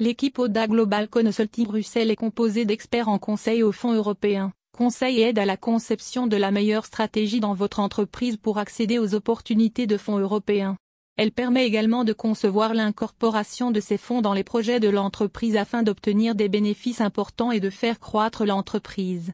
L'équipe ODA Global Consulting Bruxelles est composée d'experts en conseil aux fonds européens, conseil et aide à la conception de la meilleure stratégie dans votre entreprise pour accéder aux opportunités de fonds européens. Elle permet également de concevoir l'incorporation de ces fonds dans les projets de l'entreprise afin d'obtenir des bénéfices importants et de faire croître l'entreprise.